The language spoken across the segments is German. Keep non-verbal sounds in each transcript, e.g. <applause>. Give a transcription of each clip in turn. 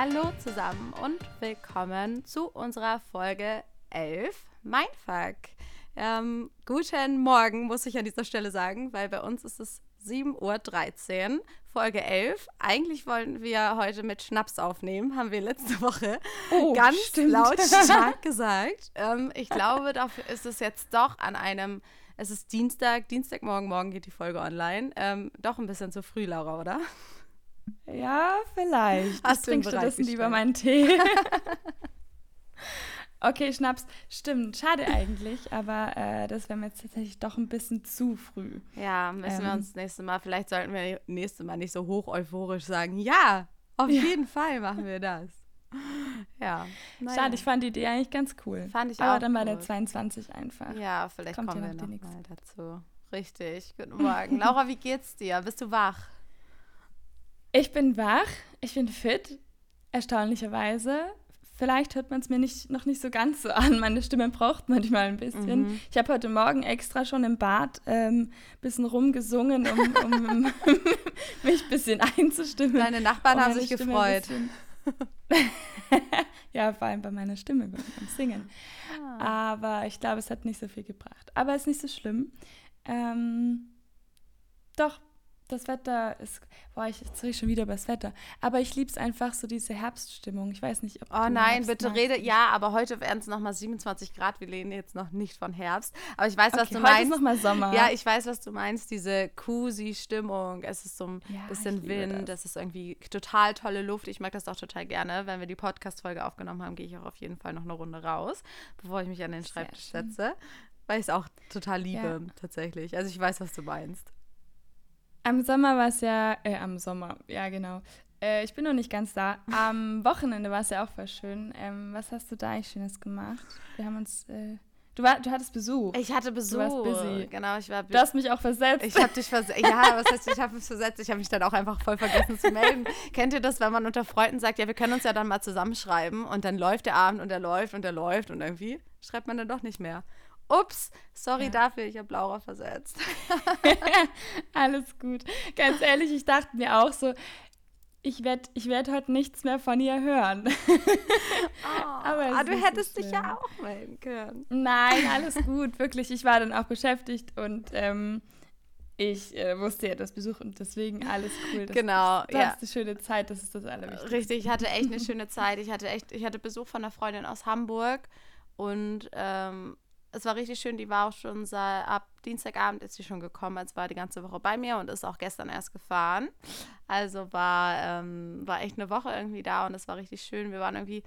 Hallo zusammen und willkommen zu unserer Folge 11 Mindfuck. Ähm, guten Morgen, muss ich an dieser Stelle sagen, weil bei uns ist es 7.13 Uhr, Folge 11. Eigentlich wollten wir heute mit Schnaps aufnehmen, haben wir letzte Woche Oh, ganz stimmt. lautstark <laughs> gesagt. Ähm, ich glaube, dafür ist es jetzt doch an einem, es ist Dienstag, Dienstagmorgen, morgen geht die Folge online, ähm, doch ein bisschen zu früh, Laura, oder? Ja, während Hast Ich trinke stattdessen lieber meinen Tee. <laughs> okay, Schnaps. Stimmt, schade eigentlich, aber äh, das wäre mir jetzt tatsächlich doch ein bisschen zu früh. Ja, müssen wir Ähm. uns das nächste Mal, vielleicht sollten wir nächste Mal nicht so hoch euphorisch sagen, ja, auf Ja. jeden Fall machen wir das. Ja. naja. Schade, ich fand die Idee eigentlich ganz cool. Fand ich aber auch dann bei der gut. 22 einfach. Ja, vielleicht Kommt kommen ja wir noch noch die nächste. mal dazu. Richtig. Guten Morgen. <laughs> Laura, wie geht's dir? Bist du wach? Ich bin wach, ich bin fit, erstaunlicherweise. Vielleicht hört man es mir nicht, noch nicht so ganz so an. Meine Stimme braucht manchmal ein bisschen. Mhm. Ich habe heute Morgen extra schon im Bad ein ähm, bisschen rumgesungen, um, um <laughs> mich ein bisschen einzustimmen. Deine Nachbarn haben sich Stimme gefreut. <laughs> ja, vor allem bei meiner Stimme beim, Singen. Ah. Aber ich glaube, es hat nicht so viel gebracht. Aber ist nicht so schlimm. Ähm, doch, das Wetter ist. Boah, ich jetzt rede ich schon wieder über das Wetter. Aber ich liebe es einfach, so diese Herbststimmung. Ich weiß nicht, ob Oh nein, Herbst bitte magst. rede. Ja, aber heute werden es nochmal 27 Grad. Wir reden jetzt noch nicht von Herbst. Aber ich weiß, was Okay, du heute ist meinst. noch mal Sommer. Ja, ich weiß, was du meinst, diese Cozy-Stimmung. Es ist so ein Ja, bisschen Wind, das. es ist irgendwie total tolle Luft. Ich mag das auch total gerne. Wenn wir die Podcast-Folge aufgenommen haben, gehe ich auch auf jeden Fall noch eine Runde raus, bevor ich mich an den Schreibtisch setze. Weil ich es auch total liebe, Ja. tatsächlich. Also ich weiß, was du meinst. Am Sommer war es ja, äh, am Sommer, ja genau. Äh, ich bin noch nicht ganz da. Am <laughs> Wochenende war es ja auch voll schön. Ähm, was hast du da eigentlich Schönes gemacht? Wir haben uns, äh, du, war, du hattest Besuch. Ich hatte Besuch. warst busy. Genau, ich war du hast mich auch versetzt. Ich habe dich versetzt. Ja, was heißt, ich habe es versetzt? Ich habe mich dann auch einfach voll vergessen zu melden. <laughs> Kennt ihr das, wenn man unter Freunden sagt, ja, wir können uns ja dann mal zusammenschreiben und dann läuft der Abend und er läuft und er läuft und irgendwie schreibt man dann doch nicht mehr. Ups, sorry Ja. dafür, ich habe Laura versetzt. <laughs> <laughs> Alles gut. Ganz ehrlich, ich dachte mir auch so, ich werde ich werd heute nichts mehr von ihr hören. Aber es ah, ist du nicht so hättest dich ja auch melden können. Nein, <laughs> alles gut, wirklich. Ich war dann auch beschäftigt und ähm, ich äh, wusste ja das Besuch und deswegen alles cool. Das, Genau, Du ja. hattest eine schöne Zeit, das ist das Allerwichtigste. Richtig, ich hatte echt eine schöne Zeit. Ich hatte echt, ich hatte Besuch von einer Freundin aus Hamburg und ähm, es war richtig schön. Die war auch schon seit, ab Dienstagabend ist sie schon gekommen, also war die ganze Woche bei mir und ist auch gestern erst gefahren. Also war, ähm, war echt eine Woche irgendwie da und es war richtig schön. Wir waren irgendwie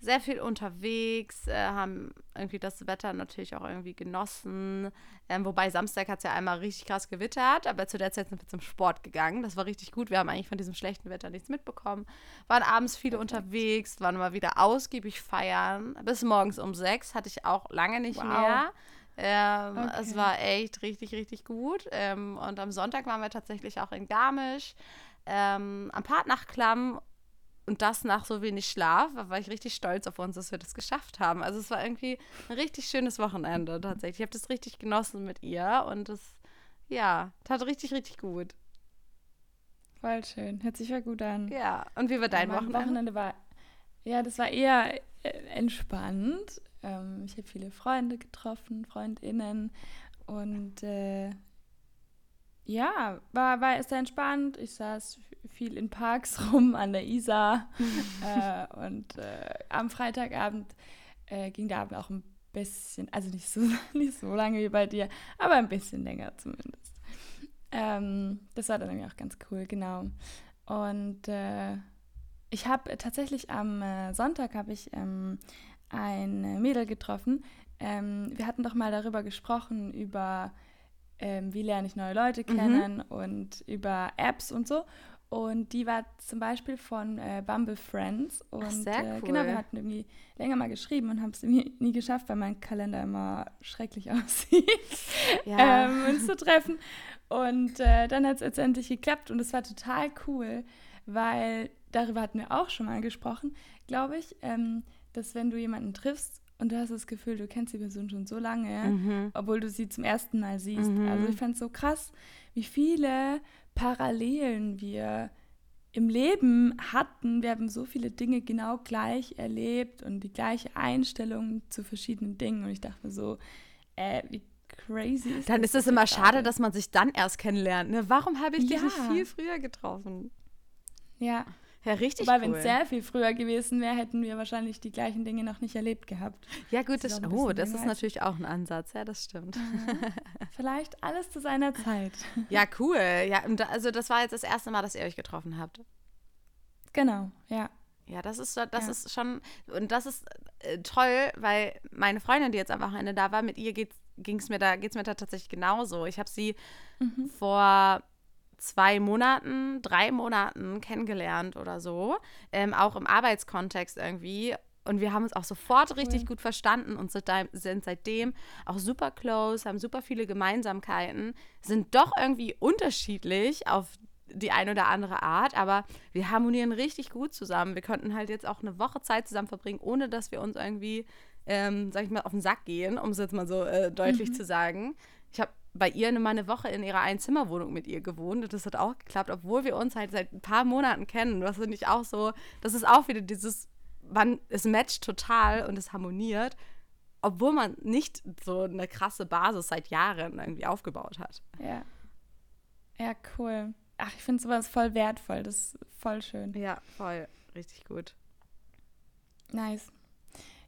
sehr viel unterwegs, äh, haben irgendwie das Wetter natürlich auch irgendwie genossen. Ähm, wobei Samstag hat es ja einmal richtig krass gewittert, aber zu der Zeit sind wir zum Sport gegangen. Das war richtig gut. Wir haben eigentlich von diesem schlechten Wetter nichts mitbekommen. Waren abends viele unterwegs, waren mal wieder ausgiebig feiern. Bis morgens um sechs hatte ich auch lange nicht Wow. mehr. Ähm, Okay. Es war echt richtig, richtig gut. Ähm, und am Sonntag waren wir tatsächlich auch in Garmisch ähm, am Partnachklamm und das nach so wenig Schlaf, war ich richtig stolz auf uns, dass wir das geschafft haben. Also es war irgendwie ein richtig schönes Wochenende tatsächlich. Ich habe das richtig genossen mit ihr und es, ja, tat richtig, richtig gut. Voll schön, hört sich ja gut an. Ja, und wie war dein mein Wochenende? war, ja, das war eher äh, entspannt. Ähm, ich habe viele Freunde getroffen, Freundinnen und äh, ja, war, war sehr entspannt. Ich saß viel in Parks <laughs> rum an der Isar <laughs> äh, und äh, am Freitagabend äh, ging der Abend auch ein bisschen, also nicht so, <laughs> nicht so lange wie bei dir, aber ein bisschen länger zumindest. Ähm, das war dann irgendwie auch ganz cool, genau. Und äh, ich habe tatsächlich am äh, Sonntag habe ich ähm, ein Mädel getroffen. Ähm, wir hatten doch mal darüber gesprochen, über ähm, wie lerne ich neue Leute kennen und über Apps und so. Und die war zum Beispiel von äh, Bumble Friends. Und sehr äh, genau, cool. wir hatten irgendwie länger mal geschrieben und haben es irgendwie nie geschafft, weil mein Kalender immer schrecklich <laughs> aussieht, Ja. ähm, uns zu treffen. Und äh, dann hat es letztendlich geklappt und es war total cool, weil darüber hatten wir auch schon mal gesprochen, glaube ich, ähm, dass wenn du jemanden triffst und du hast das Gefühl, du kennst die Person schon so lange, Mhm. obwohl du sie zum ersten Mal siehst. Mhm. Also ich fand es so krass, wie viele Parallelen wir im Leben hatten. Wir haben so viele Dinge genau gleich erlebt und die gleiche Einstellung zu verschiedenen Dingen. Und ich dachte mir so, äh, wie crazy ist Dann das ist es immer schade, dass man sich dann erst kennenlernt. Ne? Warum habe ich dich Ja. nicht viel früher getroffen? Ja, Ja, richtig wenn cool. es sehr viel früher gewesen wäre, hätten wir wahrscheinlich die gleichen Dinge noch nicht erlebt gehabt. ja, gut, das das, oh, das ist natürlich auch ein Ansatz. Ja, das stimmt. <laughs> Vielleicht alles zu seiner Zeit. Ja, cool. Ja, also das war jetzt das erste Mal, dass ihr euch getroffen habt. Genau, ja. Ja, das ist, das Ja. ist schon, und das ist äh, toll, weil meine Freundin, die jetzt am Wochenende da war, mit ihr ging es mir da, geht's mir da tatsächlich genauso. Ich habe sie Mhm. vor zwei Monaten, drei Monaten kennengelernt oder so, ähm, auch im Arbeitskontext irgendwie. Und wir haben uns auch sofort richtig gut verstanden und sind, seitdem auch super close, haben super viele Gemeinsamkeiten, sind doch irgendwie unterschiedlich auf die eine oder andere Art, aber wir harmonieren richtig gut zusammen. Wir konnten halt jetzt auch eine Woche Zeit zusammen verbringen, ohne dass wir uns irgendwie, ähm, sag ich mal, auf den Sack gehen, um es jetzt mal so äh, deutlich zu sagen. Ich habe bei ihr mal eine Woche in ihrer Einzimmerwohnung mit ihr gewohnt und das hat auch geklappt, obwohl wir uns halt seit ein paar Monaten kennen. Das finde ich auch so, das ist auch wieder dieses, wann es matcht total und es harmoniert, obwohl man nicht so eine krasse Basis seit Jahren irgendwie aufgebaut hat. Ja. Ja, cool. Ach, ich finde sowas voll wertvoll. Das ist voll schön. Ja, voll. Richtig gut. Nice.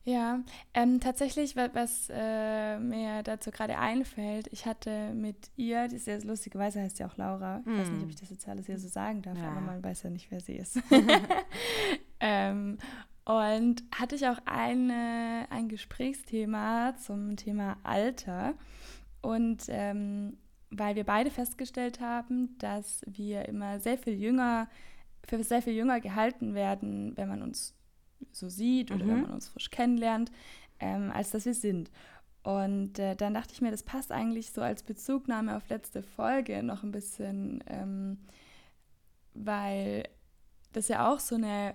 Ja, ähm, tatsächlich, wa- was äh, mir dazu gerade einfällt, ich hatte mit ihr, die ist ja lustigerweise heißt sie auch Laura, ich weiß nicht, ob ich das jetzt alles hier so sagen darf, Ja. aber man weiß ja nicht, wer sie ist. <laughs> ähm, und hatte ich auch eine, ein Gesprächsthema zum Thema Alter. Und ähm, weil wir beide festgestellt haben, dass wir immer sehr viel jünger, für sehr viel jünger gehalten werden, wenn man uns so sieht oder Mhm. wenn man uns frisch kennenlernt, ähm, als dass wir sind. Und äh, dann dachte ich mir, das passt eigentlich so als Bezugnahme auf letzte Folge noch ein bisschen, ähm, weil das ja auch so eine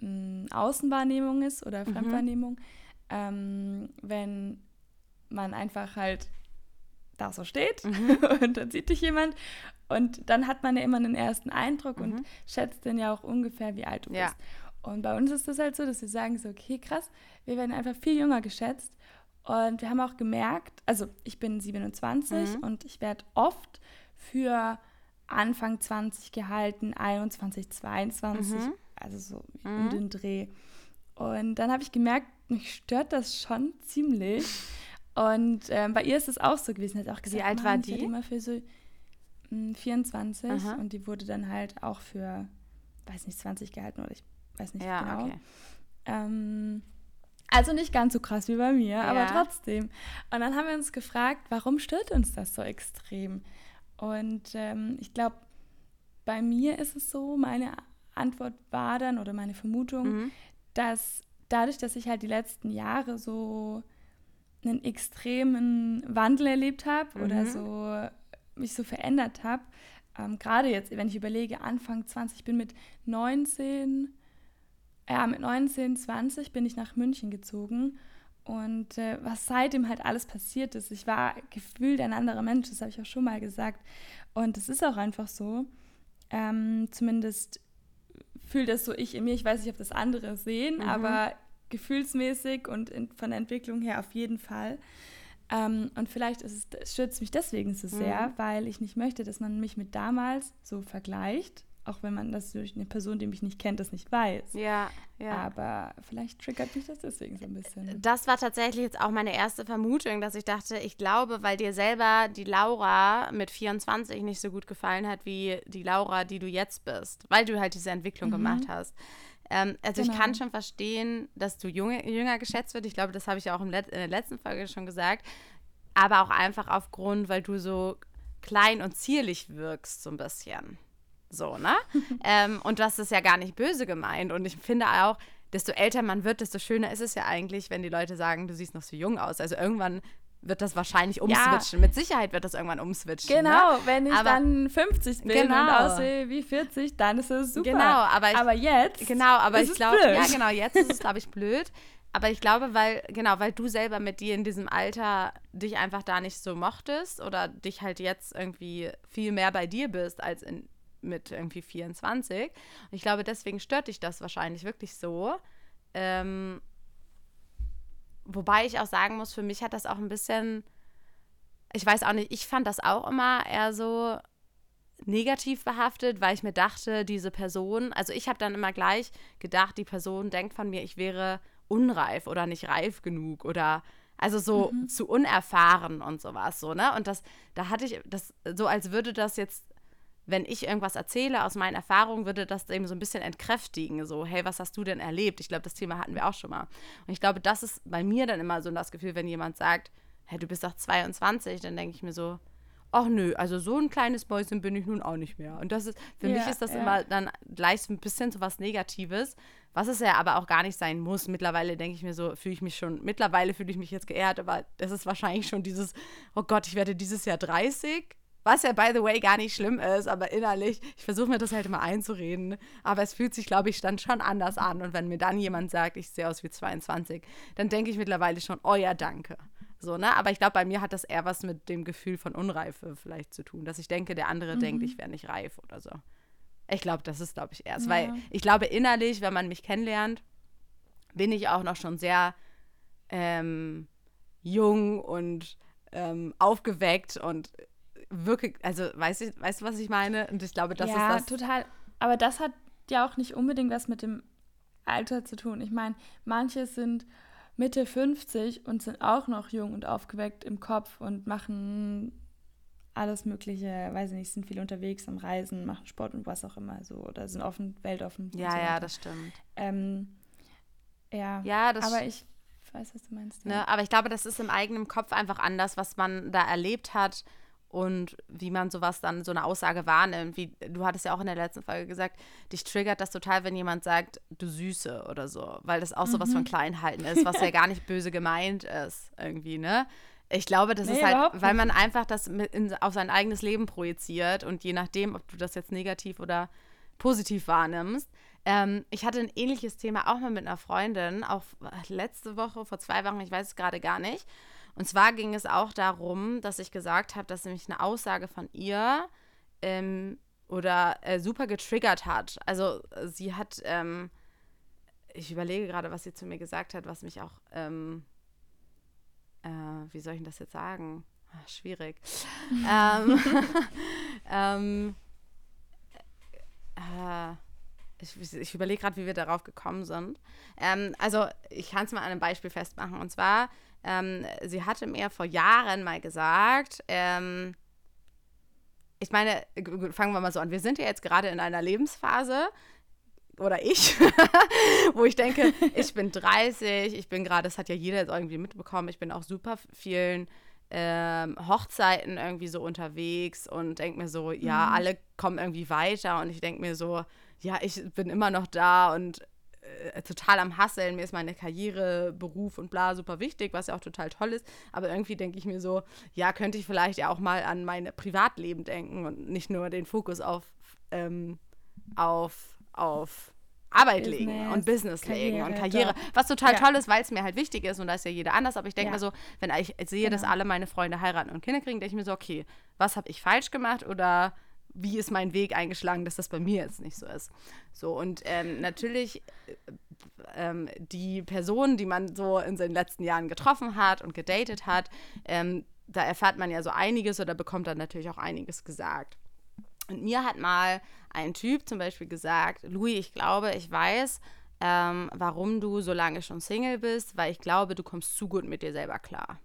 mh, Außenwahrnehmung ist oder Mhm. Fremdwahrnehmung, ähm, wenn man einfach halt da so steht Mhm. <laughs> und dann sieht dich jemand und dann hat man ja immer einen ersten Eindruck und Mhm. schätzt dann ja auch ungefähr, wie alt du Ja. bist. Und bei uns ist das halt so, dass wir sagen so, okay, krass, wir werden einfach viel jünger geschätzt und wir haben auch gemerkt, also ich bin 27 Mhm. und ich werde oft für Anfang 20 gehalten, 21, 22, Mhm. also so Mhm. um den Dreh. Und dann habe ich gemerkt, mich stört das schon <laughs> ziemlich. Und ähm, bei ihr ist es auch so gewesen. Hat auch gesagt, alt Mann, war ich die? immer für so mh, 24 Aha. und die wurde dann halt auch für, weiß nicht, 20 gehalten oder ich weiß nicht Ja, genau. okay. Ähm, also nicht ganz so krass wie bei mir, aber Ja. trotzdem. Und dann haben wir uns gefragt, warum stört uns das so extrem? Und ähm, ich glaube, bei mir ist es so, meine Antwort war dann oder meine Vermutung, Mhm. dass dadurch, dass ich halt die letzten Jahre so einen extremen Wandel erlebt habe oder Mhm. so mich so verändert habe, ähm, gerade jetzt, wenn ich überlege, Anfang 20, ich bin mit 19, ja, mit 19, 20 bin ich nach München gezogen und äh, was seitdem halt alles passiert ist, ich war gefühlt ein anderer Mensch, das habe ich auch schon mal gesagt und es ist auch einfach so, ähm, zumindest fühlt das so ich in mir, ich weiß nicht, ob das andere sehen, Mhm. aber gefühlsmäßig und in, von der Entwicklung her auf jeden Fall. Ähm, und vielleicht ist es, stürzt mich deswegen so sehr, Mhm. weil ich nicht möchte, dass man mich mit damals so vergleicht, auch wenn man das durch eine Person, die mich nicht kennt, das nicht weiß. Ja, ja. Aber vielleicht triggert mich das deswegen so ein bisschen. Das war tatsächlich jetzt auch meine erste Vermutung, dass ich dachte, ich glaube, weil dir selber die Laura mit 24 nicht so gut gefallen hat wie die Laura, die du jetzt bist, weil du halt diese Entwicklung Mhm. gemacht hast. Ähm, also ich Genau. kann schon verstehen, dass du junge, jünger geschätzt wird. Ich glaube, das habe ich auch in der letzten Folge schon gesagt. Aber auch einfach aufgrund, weil du so klein und zierlich wirkst, so ein bisschen. So, ne? <laughs> ähm, und das ist ja gar nicht böse gemeint. Und ich finde auch, desto älter man wird, desto schöner ist es ja eigentlich, wenn die Leute sagen, du siehst noch so jung aus. Also irgendwann wird das wahrscheinlich umswitchen. Mit Sicherheit wird das irgendwann umswitchen. Genau, Ne? wenn ich Aber- dann 50 bin Genau. und aussehe wie 40, dann ist es super. Genau, aber ich- aber jetzt Genau, aber ich glaube, ja genau, jetzt ist es, glaube ich, blöd. Aber ich glaube, weil, genau, weil du selber mit dir in diesem Alter dich einfach da nicht so mochtest oder dich halt jetzt irgendwie viel mehr bei dir bist als in mit irgendwie 24. Und ich glaube, deswegen stört dich das wahrscheinlich wirklich so. Ähm, wobei ich auch sagen muss, für mich hat das auch ein bisschen, ich weiß auch nicht, ich fand das auch immer eher so negativ behaftet, weil ich mir dachte, diese Person, also ich habe dann immer gleich gedacht, die Person denkt von mir, ich wäre unreif oder nicht reif genug oder also so mhm. zu unerfahren und sowas so, ne? Und das, da hatte ich das so, als würde das jetzt, wenn ich irgendwas erzähle aus meinen Erfahrungen, würde das eben so ein bisschen entkräftigen. So, hey, was hast du denn erlebt? Ich glaube, das Thema hatten wir auch schon mal. Und ich glaube, das ist bei mir dann immer so das Gefühl, wenn jemand sagt, hey, du bist doch 22, dann denke ich mir so, ach nö, also so ein kleines Mäuschen bin ich nun auch nicht mehr. Und das ist, für ja, mich ist das ja. immer dann gleich so ein bisschen so was Negatives, was es ja aber auch gar nicht sein muss. Mittlerweile denke ich mir so, fühle ich mich schon, mittlerweile fühle ich mich jetzt geehrt, aber das ist wahrscheinlich schon dieses, oh Gott, ich werde dieses Jahr 30. Was ja, by the way, gar nicht schlimm ist, aber innerlich, ich versuche mir das halt immer einzureden. Aber es fühlt sich, glaube ich, dann schon anders an. Und wenn mir dann jemand sagt, ich sehe aus wie 22, dann denke ich mittlerweile schon, oh ja, danke. So, ne? Aber ich glaube, bei mir hat das eher was mit dem Gefühl von Unreife vielleicht zu tun, dass ich denke, der andere mhm. denkt, ich wäre nicht reif oder so. Ich glaube, das ist, glaube ich, erst. Ja. Weil ich glaube, innerlich, wenn man mich kennenlernt, bin ich auch noch schon sehr ähm, jung und ähm, aufgeweckt und wirklich, also weißt du, weißt was ich meine? Und ich glaube, das ja, ist das. Ja, total. Aber das hat ja auch nicht unbedingt was mit dem Alter zu tun. Ich meine, manche sind Mitte 50 und sind auch noch jung und aufgeweckt im Kopf und machen alles Mögliche, weiß ich nicht, sind viel unterwegs am Reisen, machen Sport und was auch immer so oder sind offen, weltoffen. Ja, so ja, das stimmt. Ähm, ja, ja das aber ich weiß, was du meinst. Ne, aber ich glaube, das ist im eigenen Kopf einfach anders, was man da erlebt hat und wie man sowas dann, so eine Aussage wahrnimmt. Wie, du hattest ja auch in der letzten Folge gesagt, dich triggert das total, wenn jemand sagt, du Süße oder so, weil das auch mhm. sowas von. Kleinhalten ist, was ja gar nicht böse gemeint ist, irgendwie, ne? Ich glaube, das nee, ist halt, weil man einfach das in, auf sein eigenes Leben projiziert und je nachdem, ob du das jetzt negativ oder positiv wahrnimmst. Ähm, ich hatte ein ähnliches Thema auch mal mit einer Freundin, auch letzte Woche, vor zwei Wochen, ich weiß es gerade gar nicht. Und zwar ging es auch darum, dass ich gesagt habe, dass nämlich eine Aussage von ihr ähm, oder äh, super getriggert hat. Also sie hat, ähm, ich überlege gerade, was sie zu mir gesagt hat, was mich auch, ähm, äh, wie soll ich das jetzt sagen? Ach, schwierig. <laughs> ähm, <laughs> ähm äh, ich, ich überlege gerade, wie wir darauf gekommen sind. Ähm, also ich kann es mal an einem Beispiel festmachen. Und zwar ähm, sie hatte mir vor Jahren mal gesagt, ähm, ich meine, fangen wir mal so an. Wir sind ja jetzt gerade in einer Lebensphase, oder ich, <laughs> wo ich denke, <laughs> ich bin 30, ich bin gerade, das hat ja jeder jetzt irgendwie mitbekommen, ich bin auch super vielen ähm, Hochzeiten irgendwie so unterwegs und denke mir so, ja, mhm. alle kommen irgendwie weiter und ich denke mir so, ja, ich bin immer noch da und äh, total am Hasseln. Mir ist meine Karriere, Beruf und bla super wichtig, was ja auch total toll ist. Aber irgendwie denke ich mir so, ja, könnte ich vielleicht ja auch mal an mein Privatleben denken und nicht nur den Fokus auf, ähm, auf, auf Arbeit Business, legen und Business Karriere, legen und Karriere. Doch. Was total ja. toll ist, weil es mir halt wichtig ist und da ist ja jeder anders. Aber ich denke ja. mir so, wenn ich sehe, genau. dass alle meine Freunde heiraten und Kinder kriegen, denke ich mir so, okay, was habe ich falsch gemacht oder wie ist mein Weg eingeschlagen, dass das bei mir jetzt nicht so ist. So, und ähm, natürlich äh, ähm, die Personen, die man so in den letzten Jahren getroffen hat und gedatet hat, ähm, da erfährt man ja so einiges oder bekommt dann natürlich auch einiges gesagt. Und mir hat mal ein Typ zum Beispiel gesagt, Louis, ich glaube, ich weiß, ähm, warum du so lange schon Single bist, weil ich glaube, du kommst zu gut mit dir selber klar.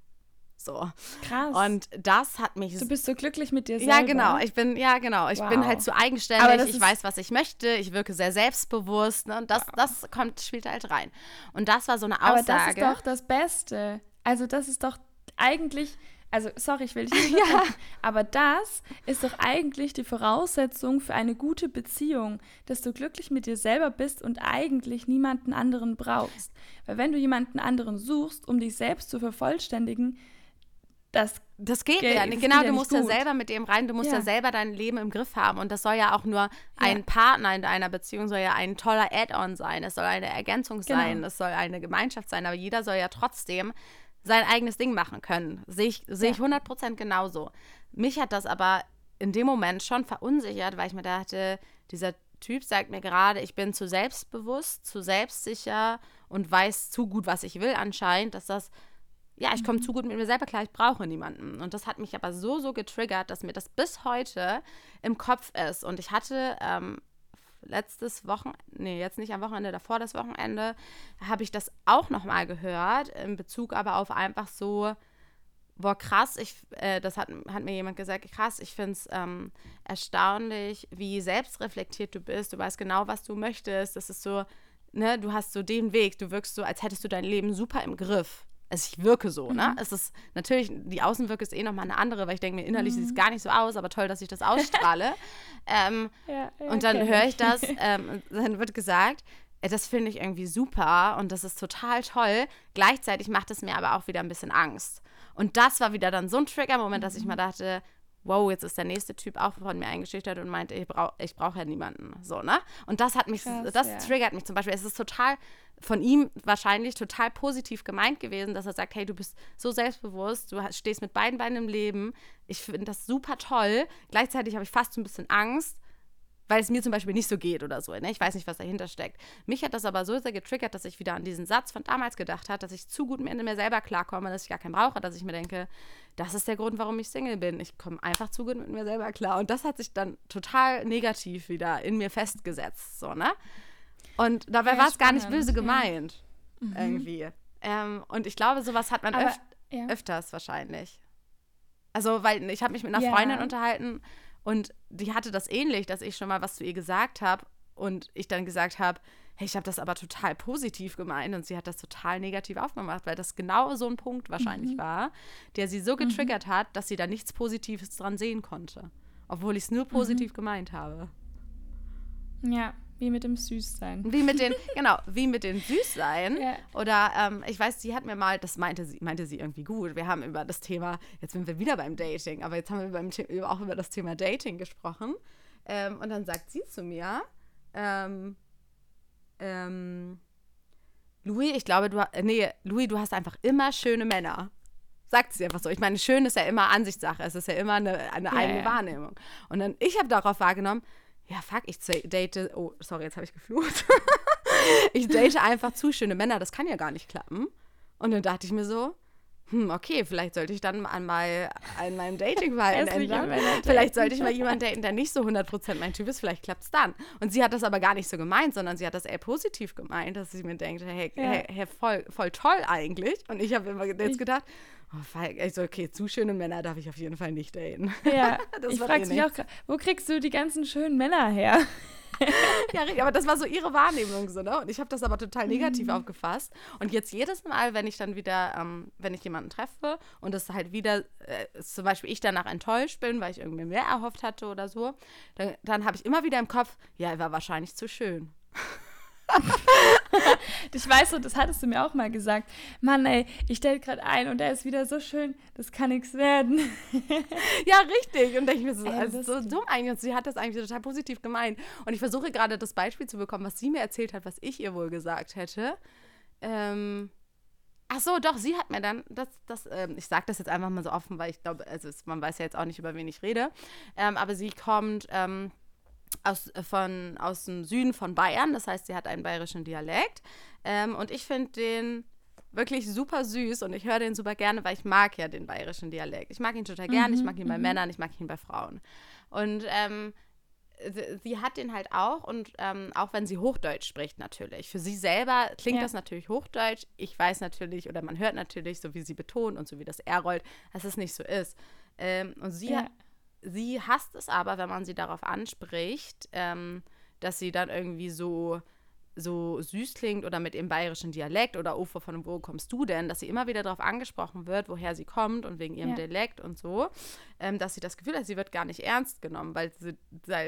So. Krass. Und das hat mich. Du bist so glücklich mit dir selber. Ja, genau. Ich bin, ja, genau. Ich wow. bin halt so eigenständig. Ich weiß, was ich möchte. Ich wirke sehr selbstbewusst. Ne? Und das, wow. das kommt, spielt halt rein. Und das war so eine Aussage. Aber das ist doch das Beste. Also, das ist doch eigentlich. Also, sorry, ich will dich <laughs> nicht ja. aber das ist doch eigentlich die Voraussetzung für eine gute Beziehung, dass du glücklich mit dir selber bist und eigentlich niemanden anderen brauchst. Weil wenn du jemanden anderen suchst, um dich selbst zu vervollständigen, das das geht ja nicht. Genau, du musst ja selber mit dem rein, du musst ja. ja. selber dein Leben im Griff haben. Und das soll ja auch nur ja. ein Partner in deiner Beziehung, soll ja ein toller Add-on sein. Es soll eine Ergänzung genau. sein, es soll eine Gemeinschaft sein. Aber jeder soll ja trotzdem sein eigenes Ding machen können. Sehe ich, seh ich 100% genauso. Mich hat das aber in dem Moment schon verunsichert, weil ich mir dachte, dieser Typ sagt mir gerade, ich bin zu selbstbewusst, zu selbstsicher und weiß zu gut, was ich will anscheinend, dass das, ja, ich komme zu gut mit mir selber klar, ich brauche niemanden. Und das hat mich aber so, so getriggert, dass mir das bis heute im Kopf ist. Und ich hatte ähm, letztes Wochenende, nee, jetzt nicht am Wochenende, davor das Wochenende, habe ich das auch nochmal gehört, in Bezug aber auf einfach so, boah, krass, ich, äh, das hat, hat mir jemand gesagt, krass, ich finde es ähm, erstaunlich, wie selbstreflektiert du bist. Du weißt genau, was du möchtest. Das ist so, ne, du hast so den Weg, du wirkst so, als hättest du dein Leben super im Griff. Also ich wirke so, ne? mhm. ne? Es ist natürlich, die Außenwirke ist eh nochmal eine andere, weil ich denke mir, innerlich mhm. sieht es gar nicht so aus, aber toll, dass ich das ausstrahle. <laughs> ähm, ja, ja, und dann höre ich das, <laughs> ähm, dann wird gesagt, äh, das finde ich irgendwie super und das ist total toll. Gleichzeitig macht es mir aber auch wieder ein bisschen Angst. Und das war wieder dann so ein Trigger-Moment, dass ich mal mhm. dachte, wow, jetzt ist der nächste Typ auch von mir eingeschüchtert und meinte, ich brauche ich brauch ja niemanden. So, ne? Und das hat mich, Krass, das ja. triggert mich zum Beispiel. Es ist total von ihm wahrscheinlich total positiv gemeint gewesen, dass er sagt, hey, du bist so selbstbewusst, du stehst mit beiden Beinen im Leben. Ich finde das super toll. Gleichzeitig habe ich fast so ein bisschen Angst, weil es mir zum Beispiel nicht so geht oder so. Ne? Ich weiß nicht, was dahinter steckt. Mich hat das aber so sehr getriggert, dass ich wieder an diesen Satz von damals gedacht habe, dass ich zu gut mit mir selber klarkomme, dass ich gar keinen brauche, dass ich mir denke, das ist der Grund, warum ich Single bin. Ich komme einfach zu gut mit mir selber klar. Und das hat sich dann total negativ wieder in mir festgesetzt. So, ne? Und dabei ja, war es gar nicht böse gemeint. Ja. Mhm. Irgendwie. Ähm, und ich glaube, sowas hat man aber, öf ja. öfters wahrscheinlich. Also, weil ich habe mich mit einer Freundin unterhalten und die hatte das ähnlich, dass ich schon mal was zu ihr gesagt habe und ich dann gesagt habe, hey, ich habe das aber total positiv gemeint und sie hat das total negativ aufgemacht, weil das genau so ein Punkt wahrscheinlich mhm. war, der sie so mhm. getriggert mhm. hat, dass sie da nichts Positives dran sehen konnte, obwohl ich es nur mhm. positiv mhm. gemeint habe. Ja, wie mit dem Süßsein. Wie mit den, genau, wie mit dem Süßsein. Ja. Oder ähm, ich weiß, sie hat mir mal, das meinte sie, meinte sie irgendwie gut. Wir haben über das Thema, jetzt sind wir wieder beim Dating, aber jetzt haben wir beim, auch über das Thema Dating gesprochen. Ähm, und dann sagt sie zu mir, ähm, ähm, Louis, ich glaube, du äh, nee, Louis, du hast einfach immer schöne Männer. Sagt sie einfach so. Ich meine, schön ist ja immer Ansichtssache. Es ist ja immer eine, eine ja, eigene ja. Wahrnehmung. Und dann, ich habe darauf wahrgenommen, ja, fuck, ich date, oh, sorry, jetzt habe ich geflucht. <laughs> ich date einfach zu schöne Männer, das kann ja gar nicht klappen. Und dann dachte ich mir so, hm, okay, vielleicht sollte ich dann einmal an meinem Datingverhalten ändern. Vielleicht sollte ich mal jemanden daten, der nicht so 100% mein Typ ist, vielleicht klappt es dann. Und sie hat das aber gar nicht so gemeint, sondern sie hat das eher positiv gemeint, dass sie mir denkt, hey, ja. hey, hey voll, voll toll eigentlich. Und ich habe immer jetzt gedacht, Oh, also okay, zu schöne Männer darf ich auf jeden Fall nicht daten. Ja, <laughs> ich frage mich auch, wo kriegst du die ganzen schönen Männer her? <laughs> ja, aber das war so ihre Wahrnehmung so, ne? Und ich habe das aber total negativ mhm. aufgefasst. Und jetzt jedes Mal, wenn ich dann wieder, ähm, wenn ich jemanden treffe und es halt wieder, äh, zum Beispiel ich danach enttäuscht bin, weil ich irgendwie mehr erhofft hatte oder so, dann, dann habe ich immer wieder im Kopf, ja, er war wahrscheinlich zu schön. <laughs> ich weiß so, das hattest du mir auch mal gesagt. Mann, ey, ich stelle gerade ein und er ist wieder so schön, das kann nichts werden. <laughs> ja, richtig. Und denke ich mir so, ey, also so dumm eigentlich. Und sie hat das eigentlich total positiv gemeint. Und ich versuche gerade das Beispiel zu bekommen, was sie mir erzählt hat, was ich ihr wohl gesagt hätte. Ähm, Ach so, doch, sie hat mir dann, das, das, ähm, ich sage das jetzt einfach mal so offen, weil ich glaube, also man weiß ja jetzt auch nicht, über wen ich rede, ähm, aber sie kommt ähm, aus, äh, von, aus dem Süden von Bayern. Das heißt, sie hat einen bayerischen Dialekt. Ähm, und ich finde den wirklich super süß und ich höre den super gerne, weil ich mag ja den bayerischen Dialekt. Ich mag ihn total gerne. Mhm, ich mag ihn bei mhm. Männern, ich mag ihn bei Frauen. Und ähm, sie hat den halt auch und ähm, auch wenn sie Hochdeutsch spricht natürlich. Für sie selber klingt ja. das natürlich Hochdeutsch. Ich weiß natürlich oder man hört natürlich, so wie sie betont und so wie das R rollt, dass es nicht so ist. Ähm, und sie ja. Sie hasst es aber, wenn man sie darauf anspricht, ähm, dass sie dann irgendwie so so süß klingt oder mit ihrem bayerischen Dialekt oder Ufer von wo kommst du denn, dass sie immer wieder darauf angesprochen wird, woher sie kommt und wegen ihrem ja. Dialekt und so, ähm, dass sie das Gefühl hat, sie wird gar nicht ernst genommen, weil sie,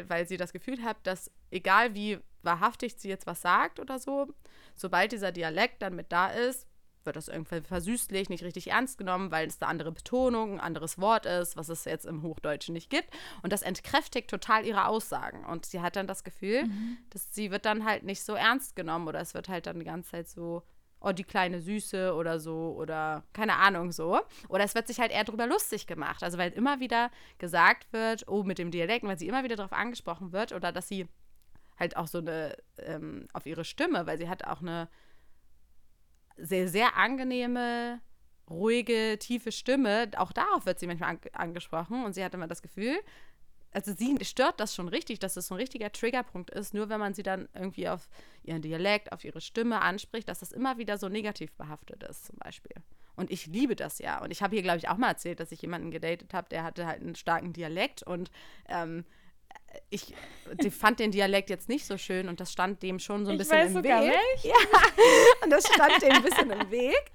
weil sie das Gefühl hat, dass egal wie wahrhaftig sie jetzt was sagt oder so, sobald dieser Dialekt dann mit da ist, wird das irgendwie versüßlich, nicht richtig ernst genommen, weil es eine andere Betonung, ein anderes Wort ist, was es jetzt im Hochdeutschen nicht gibt. Und das entkräftigt total ihre Aussagen. Und sie hat dann das Gefühl, mhm. dass sie wird dann halt nicht so ernst genommen oder es wird halt dann die ganze Zeit so oh, die kleine Süße oder so oder keine Ahnung so. Oder es wird sich halt eher drüber lustig gemacht. Also weil immer wieder gesagt wird, oh, mit dem Dialekt, weil sie immer wieder darauf angesprochen wird oder dass sie halt auch so eine, ähm, auf ihre Stimme, weil sie hat auch eine sehr, sehr angenehme, ruhige, tiefe Stimme. Auch darauf wird sie manchmal an angesprochen und sie hat immer das Gefühl, also sie stört das schon richtig, dass das so ein richtiger Triggerpunkt ist, nur wenn man sie dann irgendwie auf ihren Dialekt, auf ihre Stimme anspricht, dass das immer wieder so negativ behaftet ist, zum Beispiel. Und ich liebe das ja. Und ich habe hier, glaube ich, auch mal erzählt, dass ich jemanden gedatet habe, der hatte halt einen starken Dialekt und ähm, ich fand den Dialekt jetzt nicht so schön und das stand dem schon so ein Ich bisschen im Weg. Ja, und das stand dem ein bisschen im Weg.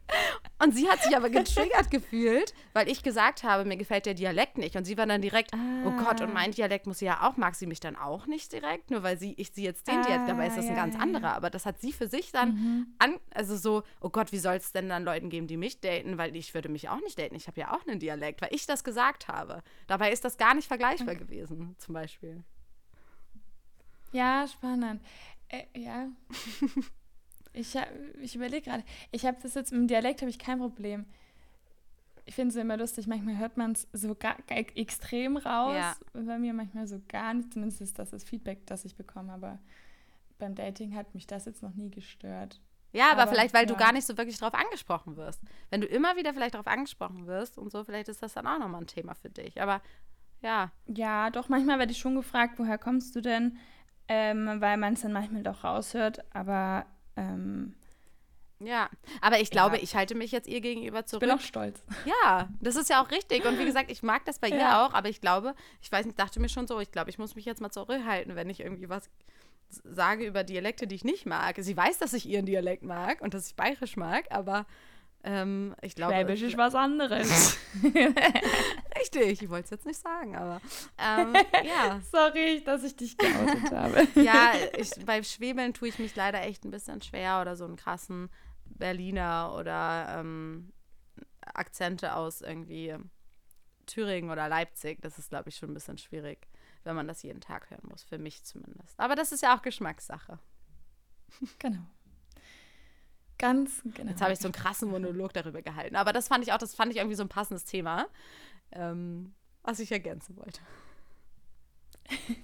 Und sie hat sich aber getriggert gefühlt, weil ich gesagt habe, mir gefällt der Dialekt nicht. Und sie war dann direkt, oh Gott, und Ah. mein Dialekt muss sie ja auch, mag sie mich dann auch nicht direkt, nur weil sie, ich sie jetzt den Dialekt, dabei ist das Ah, ein ja, ganz ja, anderer. Aber das hat sie für sich dann Mhm. an, also so, oh Gott, wie soll es denn dann Leuten geben, die mich daten, weil ich würde mich auch nicht daten. Ich habe ja auch einen Dialekt, weil ich das gesagt habe. Dabei ist das gar nicht vergleichbar gewesen, zum Beispiel. Ja, spannend. Äh, ja. <laughs> ich hab- ich überlege gerade. Ich habe das jetzt dem Dialekt habe ich kein Problem. Ich finde es immer lustig. Manchmal hört man es so gar, gar extrem raus. Ja. Bei mir manchmal so gar nicht. Zumindest ist das das Feedback, das ich bekomme. Aber beim Dating hat mich das jetzt noch nie gestört. Ja, aber, Aber, vielleicht, weil du ja. gar nicht so wirklich drauf angesprochen wirst. Wenn du immer wieder vielleicht darauf angesprochen wirst und so, vielleicht ist das dann auch nochmal ein Thema für dich. Aber ja, Ja, doch, manchmal werde ich schon gefragt, woher kommst du denn? Ähm, weil man es dann manchmal doch raushört. Aber ähm, ja. Aber ich glaube, Ja. ich halte mich jetzt ihr gegenüber ich zurück. bin auch stolz. Ja, das ist ja auch richtig. Und wie <laughs> gesagt, ich mag das bei ihr Ja. auch, aber ich glaube, ich weiß nicht, dachte mir schon so, ich glaube, ich muss mich jetzt mal zurückhalten, wenn ich irgendwie was sage über Dialekte, die ich nicht mag. Sie weiß, dass ich ihren Dialekt mag und dass ich bayerisch mag, aber ähm, ich glaube. Schwäbisch ist was anderes. <laughs> Richtig, ich wollte es jetzt nicht sagen, aber ähm, ja. <laughs> Sorry, dass ich dich geoutet <laughs> habe. Ja, ich, beim Schwebeln tue ich mich leider echt ein bisschen schwer oder so einen krassen Berliner oder ähm, Akzente aus irgendwie Thüringen oder Leipzig. Das ist, glaube ich, schon ein bisschen schwierig, wenn man das jeden Tag hören muss, für mich zumindest. Aber das ist ja auch Geschmackssache. Genau. Ganz genau. Jetzt habe ich so einen krassen Monolog darüber gehalten. Aber das fand ich auch, das fand ich irgendwie so ein passendes Thema, ähm, was ich ergänzen wollte. <laughs>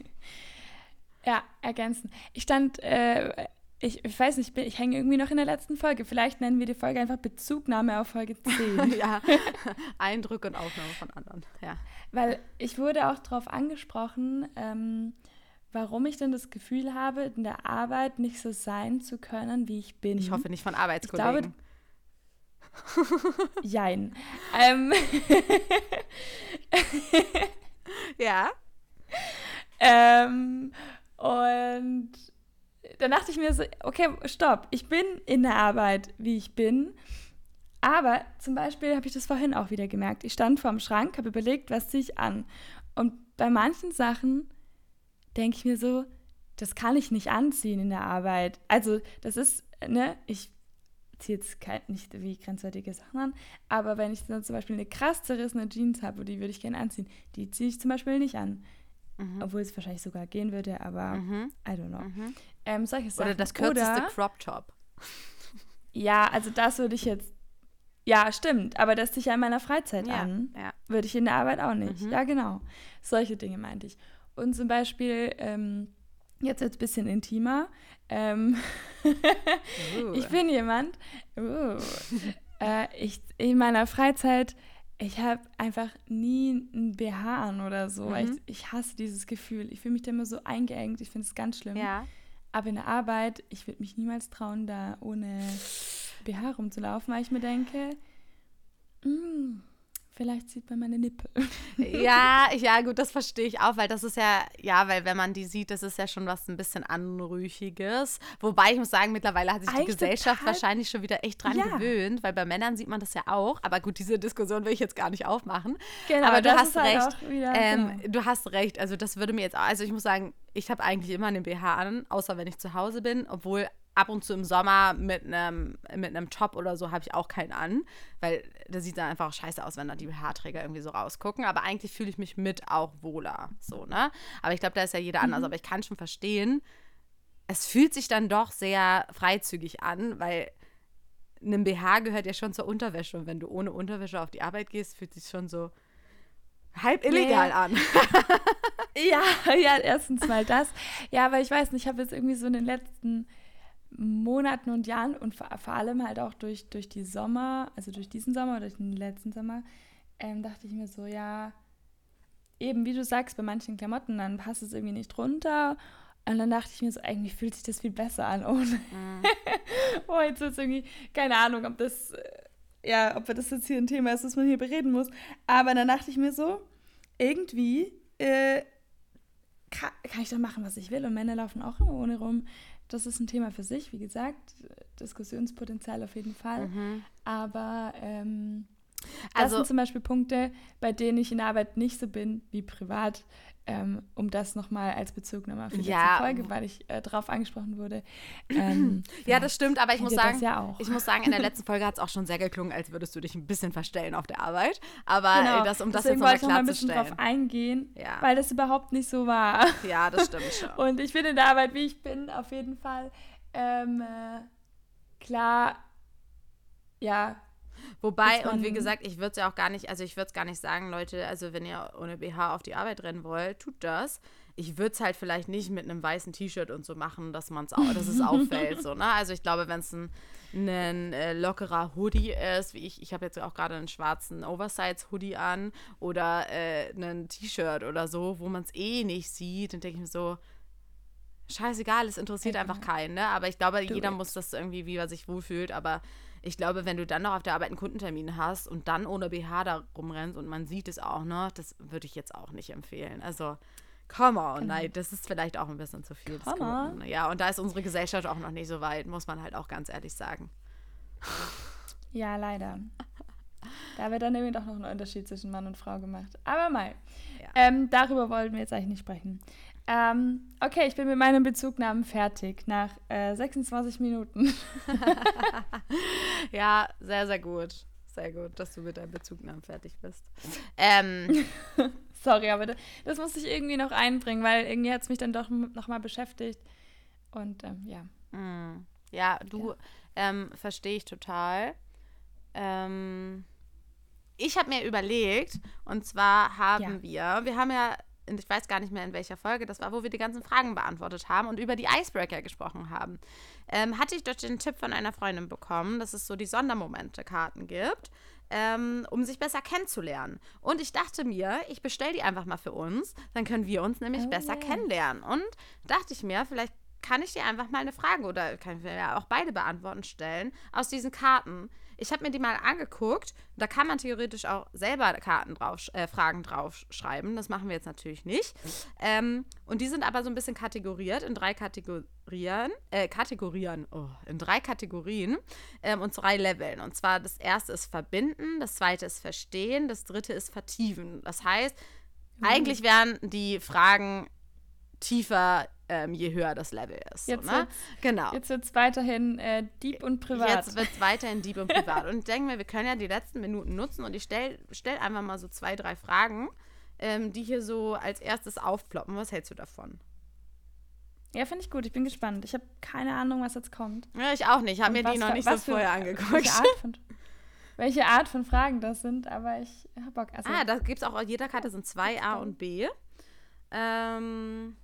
Ja, ergänzen. Ich stand, äh, ich, ich weiß nicht, ich, bin- ich hänge irgendwie noch in der letzten Folge. Vielleicht nennen wir die Folge einfach Bezugnahme auf Folge <laughs> 10. ja, <laughs> Eindrücke und Aufnahme von anderen. Ja. Weil ich wurde auch darauf angesprochen, ähm, warum ich denn das Gefühl habe, in der Arbeit nicht so sein zu können, wie ich bin. Ich hoffe nicht von Arbeitskollegen. <laughs> Jein. ähm, <laughs> ja. Ähm, und dann dachte ich mir so, okay, stopp, ich bin in der Arbeit, wie ich bin. Aber zum Beispiel habe ich das vorhin auch wieder gemerkt. Ich stand vorm Schrank, habe überlegt, was ziehe ich an. Und bei manchen Sachen denke ich mir so, das kann ich nicht anziehen in der Arbeit. Also das ist, ne, ich ziehe jetzt nicht wie grenzwertige Sachen an, aber wenn ich dann zum Beispiel eine krass zerrissene Jeans habe, die würde ich gerne anziehen, die ziehe ich zum Beispiel nicht an. Mhm. Obwohl es wahrscheinlich sogar gehen würde, aber Mhm. I don't know. Mhm. Ähm, solche Sachen. Oder das kürzeste Oder, Crop Top. ja, also das würde ich jetzt. Ja, stimmt, aber das ziehe ich ja in meiner Freizeit Ja, an. ja. Würde ich in der Arbeit auch nicht. Mhm. Ja, genau. Solche Dinge meinte ich. Und zum Beispiel, ähm, jetzt wird es ein bisschen intimer. Ähm, Uh. <laughs> ich bin jemand, uh, äh, ich, in meiner Freizeit, ich habe einfach nie einen BH an oder so. Mhm. Ich, ich hasse dieses Gefühl. Ich fühle mich da immer so eingeengt. Ich finde es ganz schlimm. ja. Aber in der Arbeit, ich würde mich niemals trauen, da ohne BH rumzulaufen, weil ich mir denke, "Mm, vielleicht sieht man meine Nippel. <laughs> ja, ja, gut, das verstehe ich auch, weil das ist ja, ja, weil wenn man die sieht, das ist ja schon was ein bisschen Anrüchiges. Wobei ich muss sagen, mittlerweile hat sich die Eigentlich Gesellschaft total- wahrscheinlich schon wieder echt dran Ja. gewöhnt, weil bei Männern sieht man das ja auch. Aber gut, diese Diskussion will ich jetzt gar nicht aufmachen. Genau, Aber du das hast ist halt recht. auch wieder, Ähm, genau. Du hast recht. Also das würde mir jetzt auch, also ich muss sagen, ich habe eigentlich immer einen BH an, außer wenn ich zu Hause bin, obwohl ab und zu im Sommer mit einem mit einem Top oder so habe ich auch keinen an, weil da sieht dann einfach auch scheiße aus, wenn da die BH-Träger irgendwie so rausgucken. Aber eigentlich fühle ich mich mit auch wohler, so ne. Aber ich glaube, da ist ja jeder Mhm. anders. Aber ich kann schon verstehen, es fühlt sich dann doch sehr freizügig an, weil einem BH gehört ja schon zur Unterwäsche. Und wenn du ohne Unterwäsche auf die Arbeit gehst, fühlt sich schon so halb illegal nee. an. <laughs> ja, ja, erstens mal das. Ja, aber ich weiß nicht, ich habe jetzt irgendwie so in den letzten Monaten und Jahren und vor, vor, allem halt auch durch, durch die Sommer, also durch diesen Sommer oder durch den letzten Sommer, ähm, dachte ich mir so, ja, eben wie du sagst, bei manchen Klamotten, dann passt es irgendwie nicht runter. Und dann dachte ich mir so, eigentlich fühlt sich das viel besser an ohne. Mhm. <laughs> oh, jetzt wird es irgendwie, keine Ahnung, ob das, äh, ja, ob das jetzt hier ein Thema ist, das man hier bereden muss. Aber dann dachte ich mir so, irgendwie äh, kann, kann ich doch machen, was ich will. Und Männer laufen auch immer ohne rum das ist ein Thema für sich, wie gesagt, Diskussionspotenzial auf jeden Fall. Mhm. Aber ähm, das also, sind zum Beispiel Punkte, bei denen ich in der Arbeit nicht so bin wie privat. Ähm, um das nochmal als Bezugnahme für die ja. Folge, weil ich äh, darauf angesprochen wurde. Ähm, <clears throat> ja, das stimmt, aber ich muss sagen, ja ich muss sagen, in der letzten Folge hat es auch schon sehr geklungen, als würdest du dich ein bisschen verstellen auf der Arbeit. Aber genau. ey, das, um das Deswegen jetzt nochmal klarzustellen. Ich ein bisschen drauf eingehen, ja. weil das überhaupt nicht so war. Ja, das stimmt schon. <laughs> Und ich bin in der Arbeit, wie ich bin, auf jeden Fall ähm, äh, klar, ja, Wobei, und wie gesagt, ich würde es ja auch gar nicht, also ich würde es gar nicht sagen, Leute, also wenn ihr ohne BH auf die Arbeit rennen wollt, tut das. Ich würde es halt vielleicht nicht mit einem weißen T-Shirt und so machen, dass man es dass es <laughs> auffällt. so, ne? Also ich glaube, wenn es ein, ein äh, lockerer Hoodie ist, wie ich, ich habe jetzt auch gerade einen schwarzen Oversize-Hoodie an oder äh, ein T-Shirt oder so, wo man es eh nicht sieht, dann denke ich mir so, scheißegal, es interessiert einfach keinen, ne? Aber ich glaube, jeder muss das irgendwie, wie er sich wohlfühlt, aber ich glaube, wenn du dann noch auf der Arbeit einen Kundentermin hast und dann ohne BH da rumrennst und man sieht es auch noch, das würde ich jetzt auch nicht empfehlen. Also, come on, genau. nein, das ist vielleicht auch ein bisschen zu viel. Come on. Ja, und da ist unsere Gesellschaft auch noch nicht so weit, muss man halt auch ganz ehrlich sagen. Ja, leider. Da wird dann nämlich doch noch ein Unterschied zwischen Mann und Frau gemacht. Aber mal, ja. ähm, darüber wollten wir jetzt eigentlich nicht sprechen. Ähm, okay, ich bin mit meinem Bezugnahmen fertig nach äh, 26 Minuten. <laughs> ja, sehr, sehr gut. Sehr gut, dass du mit deinem Bezugnamen fertig bist. Ähm. <laughs> Sorry, aber das, das musste ich irgendwie noch einbringen, weil irgendwie hat es mich dann doch nochmal beschäftigt. Und ähm, ja. Mm. Ja, du ja. ähm, verstehe ich total. Ähm, ich habe mir überlegt, und zwar haben ja. wir, wir haben ja ich weiß gar nicht mehr in welcher Folge das war, wo wir die ganzen Fragen beantwortet haben und über die Icebreaker gesprochen haben, ähm, hatte ich dort den Tipp von einer Freundin bekommen, dass es so die Sondermomente-Karten gibt, ähm, um sich besser kennenzulernen. Und ich dachte mir, ich bestelle die einfach mal für uns, dann können wir uns nämlich oh, besser yeah. kennenlernen. Und dachte ich mir, vielleicht kann ich dir einfach mal eine Frage oder kann wir ja auch beide beantworten stellen aus diesen Karten. Ich habe mir die mal angeguckt. Da kann man theoretisch auch selber Karten drauf, äh, Fragen draufschreiben. Das machen wir jetzt natürlich nicht. Ähm, und die sind aber so ein bisschen kategoriert in drei Kategorien. Äh, Kategorien, oh, in drei Kategorien ähm, und drei Leveln. Und zwar das erste ist Verbinden, das zweite ist Verstehen, das dritte ist Vertiefen. Das heißt, mhm. eigentlich wären die Fragen tiefer ähm, je höher das Level ist. Jetzt so, ne? genau. Jetzt wird es weiterhin äh, Deep und Privat. Jetzt wird es weiterhin Deep und Privat. und ich denke mir, wir können ja die letzten Minuten nutzen und ich stelle stell einfach mal so zwei, drei Fragen, ähm, die hier so als erstes aufploppen. Was hältst du davon? Ja, finde ich gut. Ich bin gespannt. Ich habe keine Ahnung, was jetzt kommt. Ja, ich auch nicht. Ich habe mir die noch nicht so vorher angeguckt. Welche Art, von, welche Art von Fragen das sind, aber ich habe Bock. Also, ah, da gibt es auch, jeder Karte sind zwei A und B. Ähm,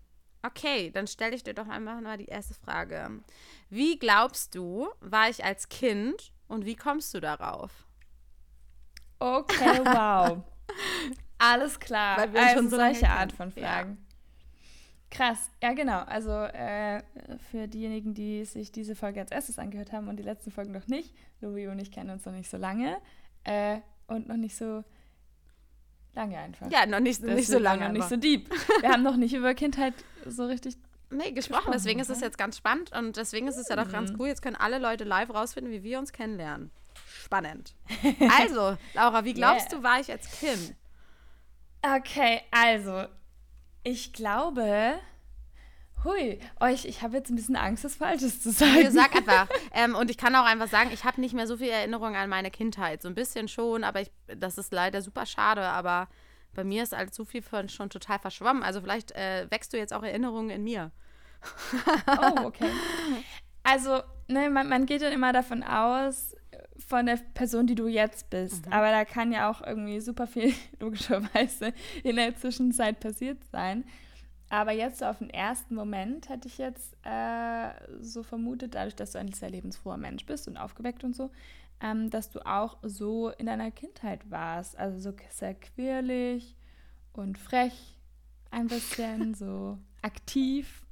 Okay, dann stelle ich dir doch einfach mal die erste Frage. Wie glaubst du, war ich als Kind und wie kommst du darauf? Okay, wow. <laughs> Alles klar. Weil wir also schon so solche Art von Fragen. Ja. Krass, ja genau. Also äh, für diejenigen, die sich diese Folge als erstes angehört haben und die letzten Folgen noch nicht, Louis und ich kennen uns noch nicht so lange äh, und noch nicht so Lange einfach. Ja, noch nicht, nicht so lange. Noch nicht so deep. Wir haben noch nicht über Kindheit so richtig Nee, gesprochen. gesprochen deswegen ist es jetzt ganz spannend und deswegen ist es ja doch mhm. ganz cool. Jetzt können alle Leute live rausfinden, wie wir uns kennenlernen. Spannend. <laughs> Also, Laura, wie glaubst yeah. du, war ich als Kind? Okay, also, ich glaube, Hui, euch, ich habe jetzt ein bisschen Angst, das Falsches zu sagen. Nee, sag einfach. <laughs> ähm, und ich kann auch einfach sagen, ich habe nicht mehr so viel Erinnerung an meine Kindheit. So ein bisschen schon, aber ich, das ist leider super schade. Aber bei mir ist halt so viel von schon total verschwommen. Also vielleicht äh, wächst du jetzt auch Erinnerungen in mir. oh, okay. Also, ne, man, man geht dann immer davon aus, von der Person, die du jetzt bist. Mhm. Aber da kann ja auch irgendwie super viel, <laughs> logischerweise, in der Zwischenzeit passiert sein. Aber jetzt so auf den ersten Moment hätte ich jetzt äh, so vermutet, dadurch, dass du ein sehr lebensfroher Mensch bist und aufgeweckt und so, ähm, dass du auch so in deiner Kindheit warst. Also so sehr quirlig und frech, ein bisschen <laughs> so aktiv.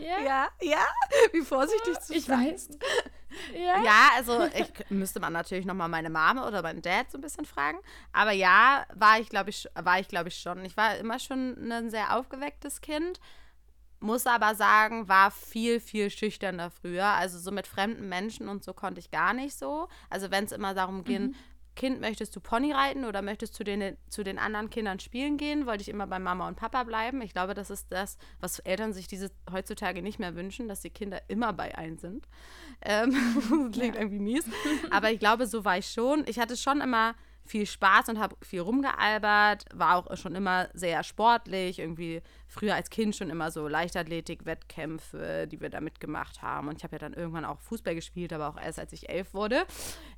Ja, ja, ja. wie vorsichtig zu Ich sagen. weiß. Ja. ja, also ich müsste man natürlich nochmal meine Mama oder meinen Dad so ein bisschen fragen. Aber ja, war ich, glaube ich, war ich, glaube ich, schon. Ich war immer schon ein sehr aufgewecktes Kind. Muss aber sagen, war viel, viel schüchterner früher. Also so mit fremden Menschen und so konnte ich gar nicht so. Also wenn es immer darum ging, mhm. Kind, möchtest du Pony reiten oder möchtest du den, zu den anderen Kindern spielen gehen? Wollte ich immer bei Mama und Papa bleiben. Ich glaube, das ist das, was Eltern sich diese heutzutage nicht mehr wünschen, dass die Kinder immer bei einem sind. Ähm, <laughs> klingt ja. irgendwie mies. Aber ich glaube, so war ich schon. Ich hatte schon immer viel Spaß und habe viel rumgealbert, war auch schon immer sehr sportlich, irgendwie früher als Kind schon immer so Leichtathletik-Wettkämpfe, die wir da mitgemacht haben. Und ich habe ja dann irgendwann auch Fußball gespielt, aber auch erst als ich elf wurde.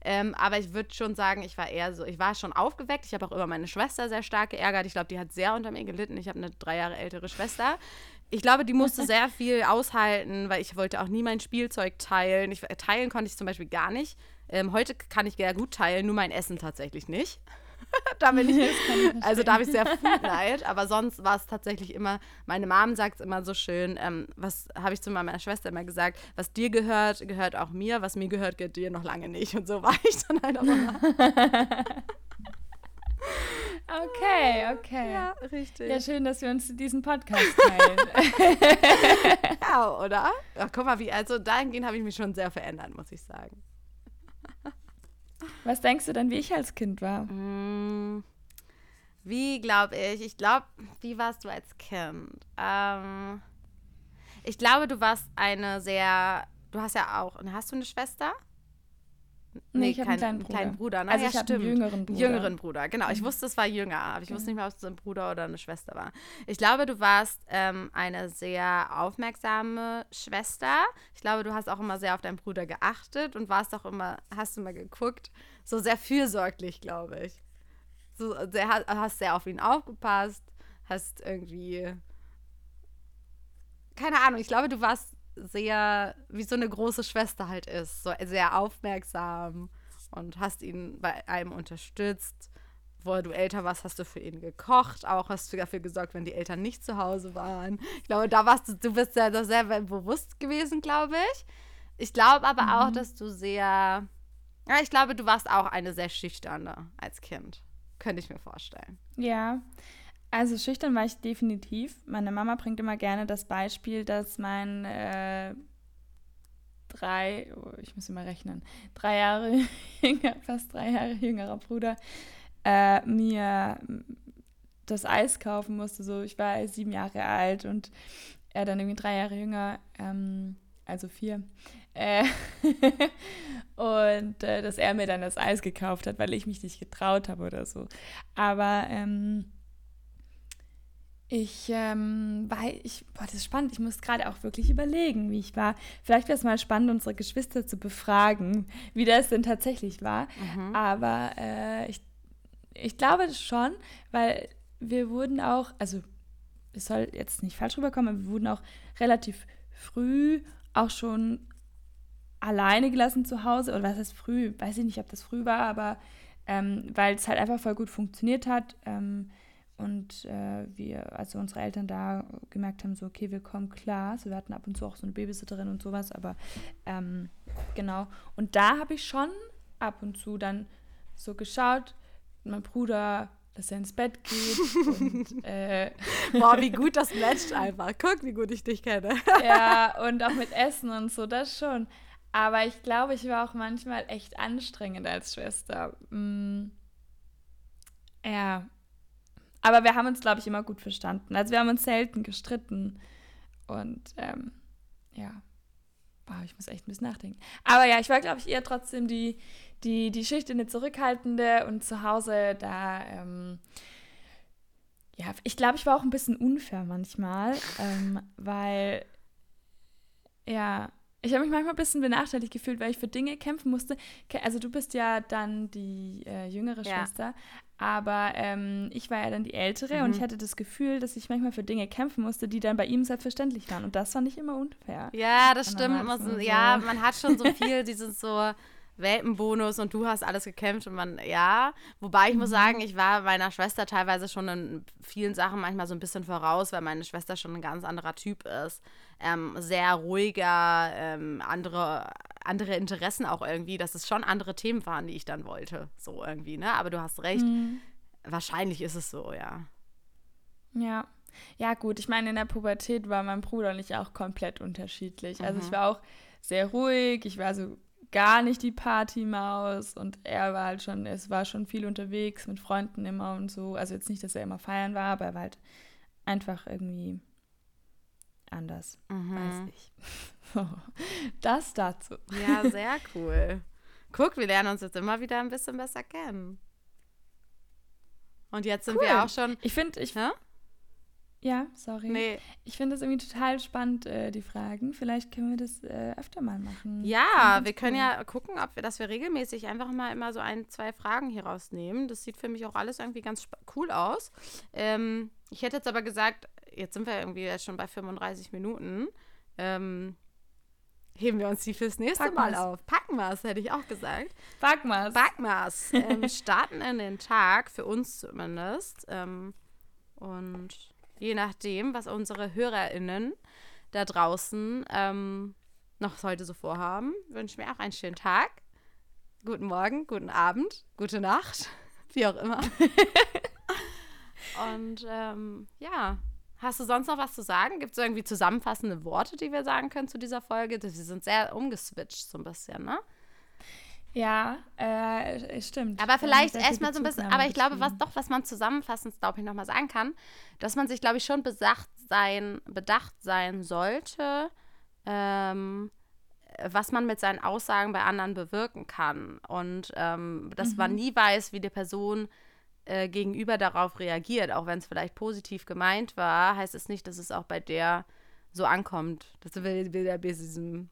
Ähm, aber ich würde schon sagen, ich war eher so, ich war schon aufgeweckt. Ich habe auch immer meine Schwester sehr stark geärgert. Ich glaube, die hat sehr unter mir gelitten. Ich habe eine drei Jahre ältere Schwester. Ich glaube, die musste <laughs> sehr viel aushalten, weil ich wollte auch nie mein Spielzeug teilen. Ich, teilen konnte ich zum Beispiel gar nicht. Ähm, heute kann ich sehr gut teilen, nur mein Essen tatsächlich nicht. <laughs> da bin <laughs> ich, also da habe ich sehr Foodnight, aber sonst war es tatsächlich immer, meine Mom sagt es immer so schön, ähm, was habe ich zu meiner Schwester immer gesagt, was dir gehört, gehört auch mir, was mir gehört, gehört dir noch lange nicht. Und so war ich dann halt auch immer. Okay, okay. Ja, richtig. Ja, schön, dass wir uns diesen Podcast teilen. <laughs> ja, oder? Ach, guck mal, wie, also dahingehend habe ich mich schon sehr verändert, muss ich sagen. Was denkst du denn, wie ich als Kind war? Mm, wie glaube ich? Ich glaube, wie warst du als Kind? Ähm, ich glaube, du warst eine sehr. Du hast ja auch. Hast du eine Schwester? Nee, ich habe einen kleinen Bruder. Kleinen Bruder ne? Also ja, ich habe einen jüngeren Bruder. Jüngeren Bruder, genau. Ich mhm. wusste, es war jünger, aber ich wusste nicht mehr, ob es ein Bruder oder eine Schwester war. Ich glaube, du warst ähm, eine sehr aufmerksame Schwester. Ich glaube, du hast auch immer sehr auf deinen Bruder geachtet und warst auch immer, hast du mal geguckt, so sehr fürsorglich, glaube ich. So sehr, hast sehr auf ihn aufgepasst, hast irgendwie keine Ahnung, ich glaube, du warst sehr, wie so eine große Schwester halt ist, so sehr aufmerksam und hast ihn bei einem unterstützt. Wo du älter warst, hast du für ihn gekocht, auch hast du dafür gesorgt, wenn die Eltern nicht zu Hause waren. Ich glaube, da warst du, du bist ja da sehr bewusst gewesen, glaube ich. Ich glaube aber mhm. auch, dass du sehr, ja, ich glaube, du warst auch eine sehr schüchterne als Kind. Könnte ich mir vorstellen. Ja, also schüchtern war ich definitiv. Meine Mama bringt immer gerne das Beispiel, dass mein äh, drei, oh, ich muss immer rechnen, drei Jahre <laughs> jünger, fast drei Jahre jüngerer Bruder äh, mir das Eis kaufen musste. So, ich war sieben Jahre alt und er dann irgendwie drei Jahre jünger, ähm, also vier. Äh, <laughs> und äh, dass er mir dann das Eis gekauft hat, weil ich mich nicht getraut habe oder so. Aber ähm, ich, ähm, weil ich, boah, das ist spannend. Ich muss gerade auch wirklich überlegen, wie ich war. Vielleicht wäre es mal spannend, unsere Geschwister zu befragen, wie das denn tatsächlich war. Mhm. Aber äh, ich, ich glaube schon, weil wir wurden auch, also es soll jetzt nicht falsch rüberkommen, aber wir wurden auch relativ früh auch schon alleine gelassen zu Hause. Oder was heißt früh? Weiß ich nicht, ob das früh war, aber ähm, weil es halt einfach voll gut funktioniert hat. Ähm, und äh, wir, also unsere Eltern da gemerkt haben, so, okay, wir kommen klar. Also wir hatten ab und zu auch so eine Babysitterin und sowas, aber ähm, genau. Und da habe ich schon ab und zu dann so geschaut, mein Bruder, dass er ins Bett geht. und, <laughs> äh, Boah, wie <laughs> gut das matcht einfach. Guck, wie gut ich dich kenne. ja, <laughs> und auch mit Essen und so, das schon. Aber ich glaube, ich war auch manchmal echt anstrengend als Schwester. Mm, ja, aber wir haben uns, glaube ich, immer gut verstanden. Also wir haben uns selten gestritten. Und ähm, ja, wow, ich muss echt ein bisschen nachdenken. Aber ja, ich war, glaube ich, eher trotzdem die, die, die schüchterne, zurückhaltende und zu Hause da, ähm, ja, ich glaube, ich war auch ein bisschen unfair manchmal, ähm, weil, ja, Ich habe mich manchmal ein bisschen benachteiligt gefühlt, weil ich für Dinge kämpfen musste. Also du bist ja dann die äh, jüngere ja. Schwester, aber ähm, ich war ja dann die ältere mhm. und ich hatte das Gefühl, dass ich manchmal für Dinge kämpfen musste, die dann bei ihm selbstverständlich waren. Und das fand ich immer unfair. Ja, das stimmt. Man so, ja, man hat schon so <laughs> viel, dieses so Welpenbonus und du hast alles gekämpft und man, ja. Wobei ich mhm. muss sagen, ich war meiner Schwester teilweise schon in vielen Sachen manchmal so ein bisschen voraus, weil meine Schwester schon ein ganz anderer Typ ist. Ähm, sehr ruhiger, ähm, andere, andere Interessen auch irgendwie, dass es schon andere Themen waren, die ich dann wollte. So irgendwie, ne? Aber du hast recht. Mhm. Wahrscheinlich ist es so, ja. Ja. Ja, gut, ich meine, in der Pubertät war mein Bruder und ich auch komplett unterschiedlich. Also ich mhm. war auch sehr ruhig, ich war so gar nicht die Partymaus und er war halt schon, es war schon viel unterwegs mit Freunden immer und so. Also jetzt nicht, dass er immer feiern war, aber er war halt einfach irgendwie anders. Mhm. Weiß ich. <laughs> das dazu. Ja, <laughs> sehr cool. Guck, wir lernen uns jetzt immer wieder ein bisschen besser kennen. Und jetzt sind cool. wir auch schon. Ich finde, ich. Ja? Ja, sorry. Nee. Ich finde das irgendwie total spannend, äh, die Fragen. Vielleicht können wir das äh, öfter mal machen. Ja, wir können cool. ja gucken, ob wir, dass wir regelmäßig einfach mal immer so ein, zwei Fragen hier rausnehmen. Das sieht für mich auch alles irgendwie ganz cool aus. Ähm, ich hätte jetzt aber gesagt, jetzt sind wir irgendwie schon bei 35 Minuten. Ähm, heben wir uns die fürs nächste Packmas. Mal auf. Packen wir es, hätte ich auch gesagt. Packen wir es. Packen wir es. <laughs> Ähm, starten in den Tag, für uns zumindest. Ähm, und je nachdem, was unsere HörerInnen da draußen ähm, noch heute so vorhaben, wünsche ich mir auch einen schönen Tag. Guten Morgen, guten Abend, gute Nacht, <laughs> wie auch immer. <laughs> Und ähm, ja, hast du sonst noch was zu sagen? Gibt es irgendwie zusammenfassende Worte, die wir sagen können zu dieser Folge? Wir sind sehr umgeswitcht so ein bisschen, ne? Ja, äh, stimmt. Aber vielleicht erstmal so ein bisschen, aber ich glaube, was doch, was man zusammenfassend, glaube ich, nochmal sagen kann, dass man sich, glaube ich, schon bedacht sein, bedacht sein sollte, ähm, was man mit seinen Aussagen bei anderen bewirken kann. Und ähm, dass mhm. man nie weiß, wie die Person äh, gegenüber darauf reagiert, auch wenn es vielleicht positiv gemeint war, heißt es nicht, dass es auch bei der so ankommt. Das will, will der bei diesem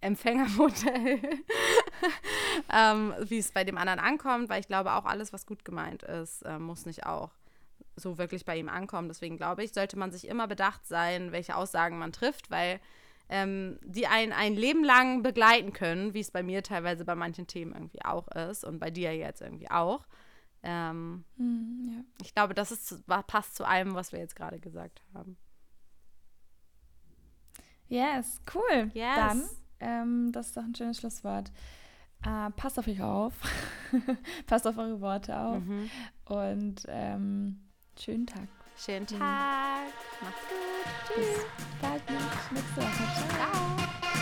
Empfängermodell, <laughs> ähm, wie es bei dem anderen ankommt, weil ich glaube, auch alles, was gut gemeint ist, äh, muss nicht auch so wirklich bei ihm ankommen. Deswegen glaube ich, sollte man sich immer bedacht sein, welche Aussagen man trifft, weil ähm, die einen ein Leben lang begleiten können, wie es bei mir teilweise bei manchen Themen irgendwie auch ist und bei dir jetzt irgendwie auch. Ähm, mm, ja. Ich glaube, das ist, passt zu allem, was wir jetzt gerade gesagt haben. Yes, cool. Yes. Dann ähm, das ist doch ein schönes Schlusswort. Äh, passt auf euch auf. <laughs> passt auf eure Worte auf. Mhm. Und ähm, schönen Tag. Schönen Tag. Mhm. Macht's gut. Tschüss. Bis bald. Nächste Woche. Ciao. Ciao.